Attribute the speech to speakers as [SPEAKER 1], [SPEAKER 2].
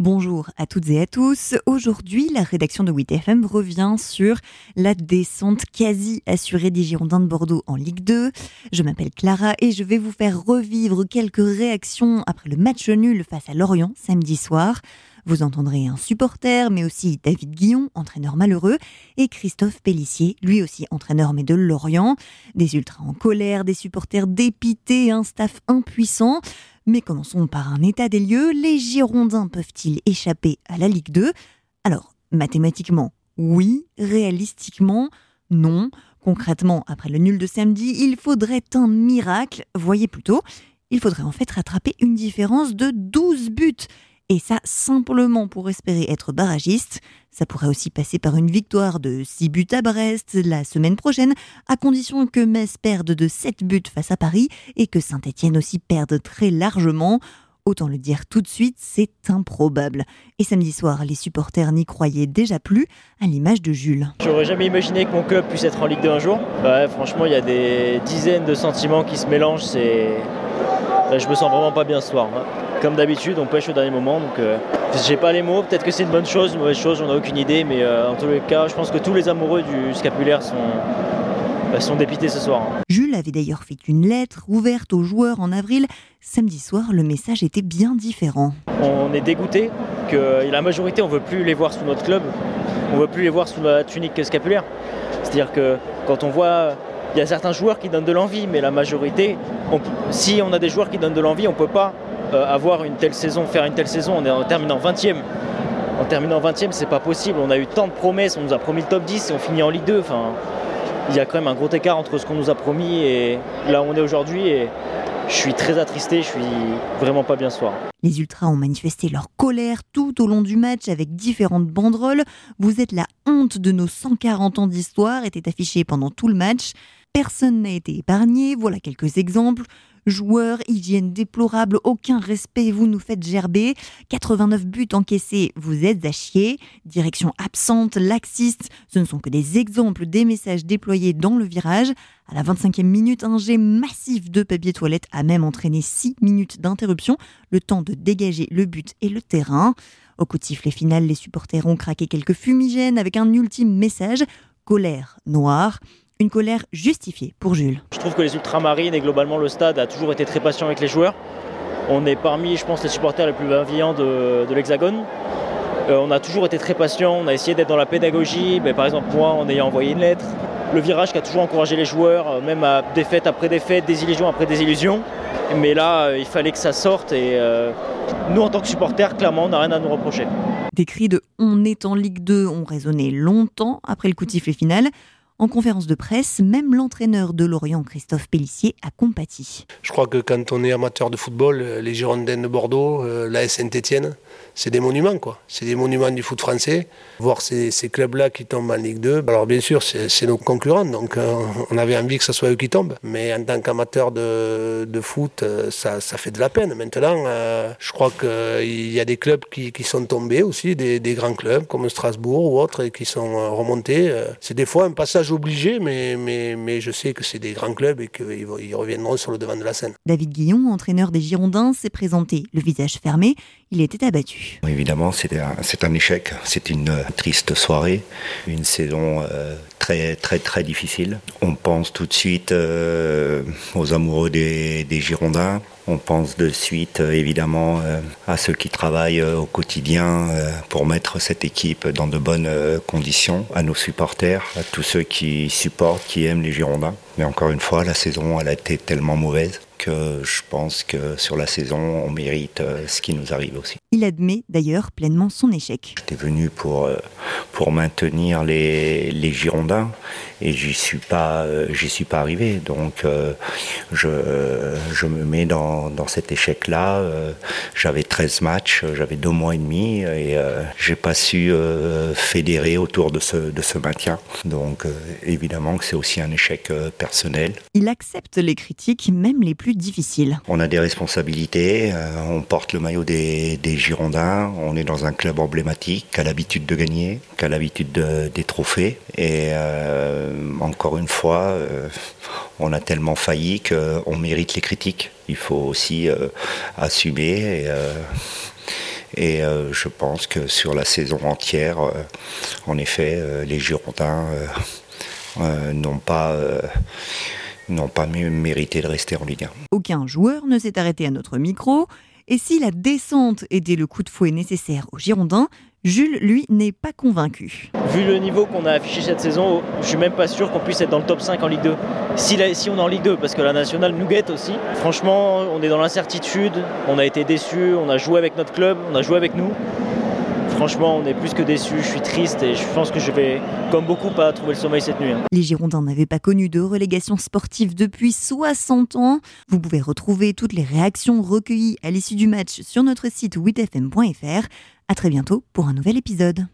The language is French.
[SPEAKER 1] Bonjour à toutes et à tous. Aujourd'hui, la rédaction de 8FM revient sur la descente quasi assurée des Girondins de Bordeaux en Ligue 2. Je m'appelle Clara et je vais vous faire revivre quelques réactions après le match nul face à Lorient samedi soir. Vous entendrez un supporter, mais aussi David Guillon, entraîneur malheureux, et Christophe Pellissier, lui aussi entraîneur mais de Lorient. Des ultras en colère, des supporters dépités, un staff impuissant. Mais commençons par un état des lieux. Les Girondins peuvent-ils échapper à la Ligue 2 Alors, mathématiquement, oui. Réalistiquement, non. Concrètement, après le nul de samedi, il faudrait un miracle. Voyez plutôt, il faudrait en fait rattraper une différence de 12 buts. Et ça, simplement pour espérer être barragiste. Ça pourrait aussi passer par une victoire de 6 buts à Brest la semaine prochaine, à condition que Metz perde de 7 buts face à Paris et que Saint-Etienne aussi perde très largement. Autant le dire tout de suite, c'est improbable. Et samedi soir, les supporters n'y croyaient déjà plus, à l'image de Jules.
[SPEAKER 2] J'aurais jamais imaginé que mon club puisse être en Ligue 2 un jour. Franchement, il y a des dizaines de sentiments qui se mélangent. C'est... Je me sens vraiment pas bien ce soir. Comme d'habitude, on pêche au dernier moment. Donc, euh, j'ai pas les mots. Peut-être que c'est une bonne chose, une mauvaise chose, on n'a aucune idée. Mais euh, en tous les cas, je pense que tous les amoureux du scapulaire sont, bah, sont dépités ce soir. Hein.
[SPEAKER 1] Jules avait d'ailleurs fait une lettre ouverte aux joueurs en avril. Samedi soir, le message était bien différent.
[SPEAKER 2] On est dégoûté que la majorité, on veut plus les voir sous notre club. On veut plus les voir sous la tunique scapulaire. C'est-à-dire que quand on voit il y a certains joueurs qui donnent de l'envie, mais la majorité, si on a des joueurs qui donnent de l'envie, on ne peut pas avoir une telle saison, faire une telle saison, on est en terminant 20e. En terminant 20e, c'est pas possible. On a eu tant de promesses, on nous a promis le top 10 et on finit en Ligue 2. Enfin, il y a quand même un gros écart entre ce qu'on nous a promis et là où on est aujourd'hui. Et je suis très attristé, je suis vraiment pas bien ce soir.
[SPEAKER 1] Les Ultras ont manifesté leur colère tout au long du match avec différentes banderoles. Vous êtes la honte de nos 140 ans d'histoire était affiché pendant tout le match. Personne n'a été épargné, voilà quelques exemples. Joueurs, hygiène déplorable, aucun respect, vous nous faites gerber. 89 buts encaissés, vous êtes à chier. Direction absente, laxiste, ce ne sont que des exemples des messages déployés dans le virage. À la 25e minute, un jet massif de papier toilette a même entraîné 6 minutes d'interruption, le temps de dégager le but et le terrain. Au coup de sifflet final, les supporters ont craqué quelques fumigènes avec un ultime message colère noire. Une colère justifiée pour Jules.
[SPEAKER 2] Je trouve que les ultramarines et globalement le stade a toujours été très patient avec les joueurs. On est parmi, je pense, les supporters les plus bienveillants de, l'Hexagone. Euh, on a toujours été très patient, on a essayé d'être dans la pédagogie. Mais par exemple, moi, en ayant envoyé une lettre, le virage qui a toujours encouragé les joueurs, euh, même à défaite après défaite, désillusion après désillusion. Mais là, euh, il fallait que ça sorte et nous, en tant que supporters, clairement, on n'a rien à nous reprocher.
[SPEAKER 1] Des cris de On est en Ligue 2 ont résonné longtemps après le coup de sifflet final. En conférence de presse, même l'entraîneur de Lorient, Christophe Pellissier, a compati.
[SPEAKER 3] Je crois que quand on est amateur de football, euh, les Girondins de Bordeaux, euh, la Saint-Etienne, c'est des monuments, quoi. C'est des monuments du foot français. Voir ces, clubs-là qui tombent en Ligue 2, alors bien sûr, c'est nos concurrents, donc euh, on avait envie que ce soit eux qui tombent. Mais en tant qu'amateur de, foot, ça, fait de la peine. Maintenant, je crois qu'il y a des clubs qui, sont tombés aussi, des, des, grands clubs comme Strasbourg ou autres, et qui sont remontés. C'est des fois un passage obligé, mais, mais, mais je sais que c'est des grands clubs et qu'ils reviendront sur le devant de la scène.
[SPEAKER 1] David Guillon, entraîneur des Girondins, s'est présenté le visage fermé. Il était abattu.
[SPEAKER 4] Évidemment, c'est un, un, échec. C'est une triste soirée, une saison euh, très très très difficile. On pense tout de suite euh, aux amoureux des, Girondins. On pense de suite euh, évidemment euh, à ceux qui travaillent au quotidien pour mettre cette équipe dans de bonnes conditions, à nos supporters, à tous ceux qui supportent, qui aiment les Girondins. Mais encore une fois, la saison elle a été tellement mauvaise que je pense que sur la saison, on mérite ce qui nous arrive aussi.
[SPEAKER 1] Il admet d'ailleurs pleinement son échec.
[SPEAKER 4] J'étais venu pour, pour maintenir les, les Girondins et j'y suis pas, j'y suis pas arrivé. Donc je, je me mets dans dans, cet échec-là. Euh, j'avais 13 matchs, j'avais deux mois et demi et euh, j'ai pas su euh, fédérer autour de ce, de ce maintien. Donc évidemment que c'est aussi un échec personnel.
[SPEAKER 1] Il accepte les critiques, même les plus difficiles.
[SPEAKER 4] On a des responsabilités, on porte le maillot des, des, Girondins, on est dans un club emblématique qui a l'habitude de gagner, qui a l'habitude des trophées. Et encore une fois, on a tellement failli qu'on mérite les critiques. Il faut aussi euh, assumer et, euh, je pense que sur la saison entière, en effet, les Girondins n'ont pas n'ont pas mérité de rester en Ligue 1.
[SPEAKER 1] Aucun joueur ne s'est arrêté à notre micro. Et si la descente était le coup de fouet nécessaire aux Girondins, Jules, lui, n'est pas convaincu.
[SPEAKER 2] Vu le niveau qu'on a affiché cette saison, je suis même pas sûr qu'on puisse être dans le top 5 en Ligue 2. Si, si on est en Ligue 2, parce que la nationale nous guette aussi. Franchement, on est dans l'incertitude, on a été déçus, on a joué avec notre club, on a joué avec nous franchement, on est plus que déçus. Je suis triste et je pense que je vais, comme beaucoup, pas trouver le sommeil cette nuit. Hein.
[SPEAKER 1] Les Girondins n'avaient pas connu de relégation sportive depuis 60 ans. Vous pouvez retrouver toutes les réactions recueillies à l'issue du match sur notre site 8fm.fr. À très bientôt pour un nouvel épisode.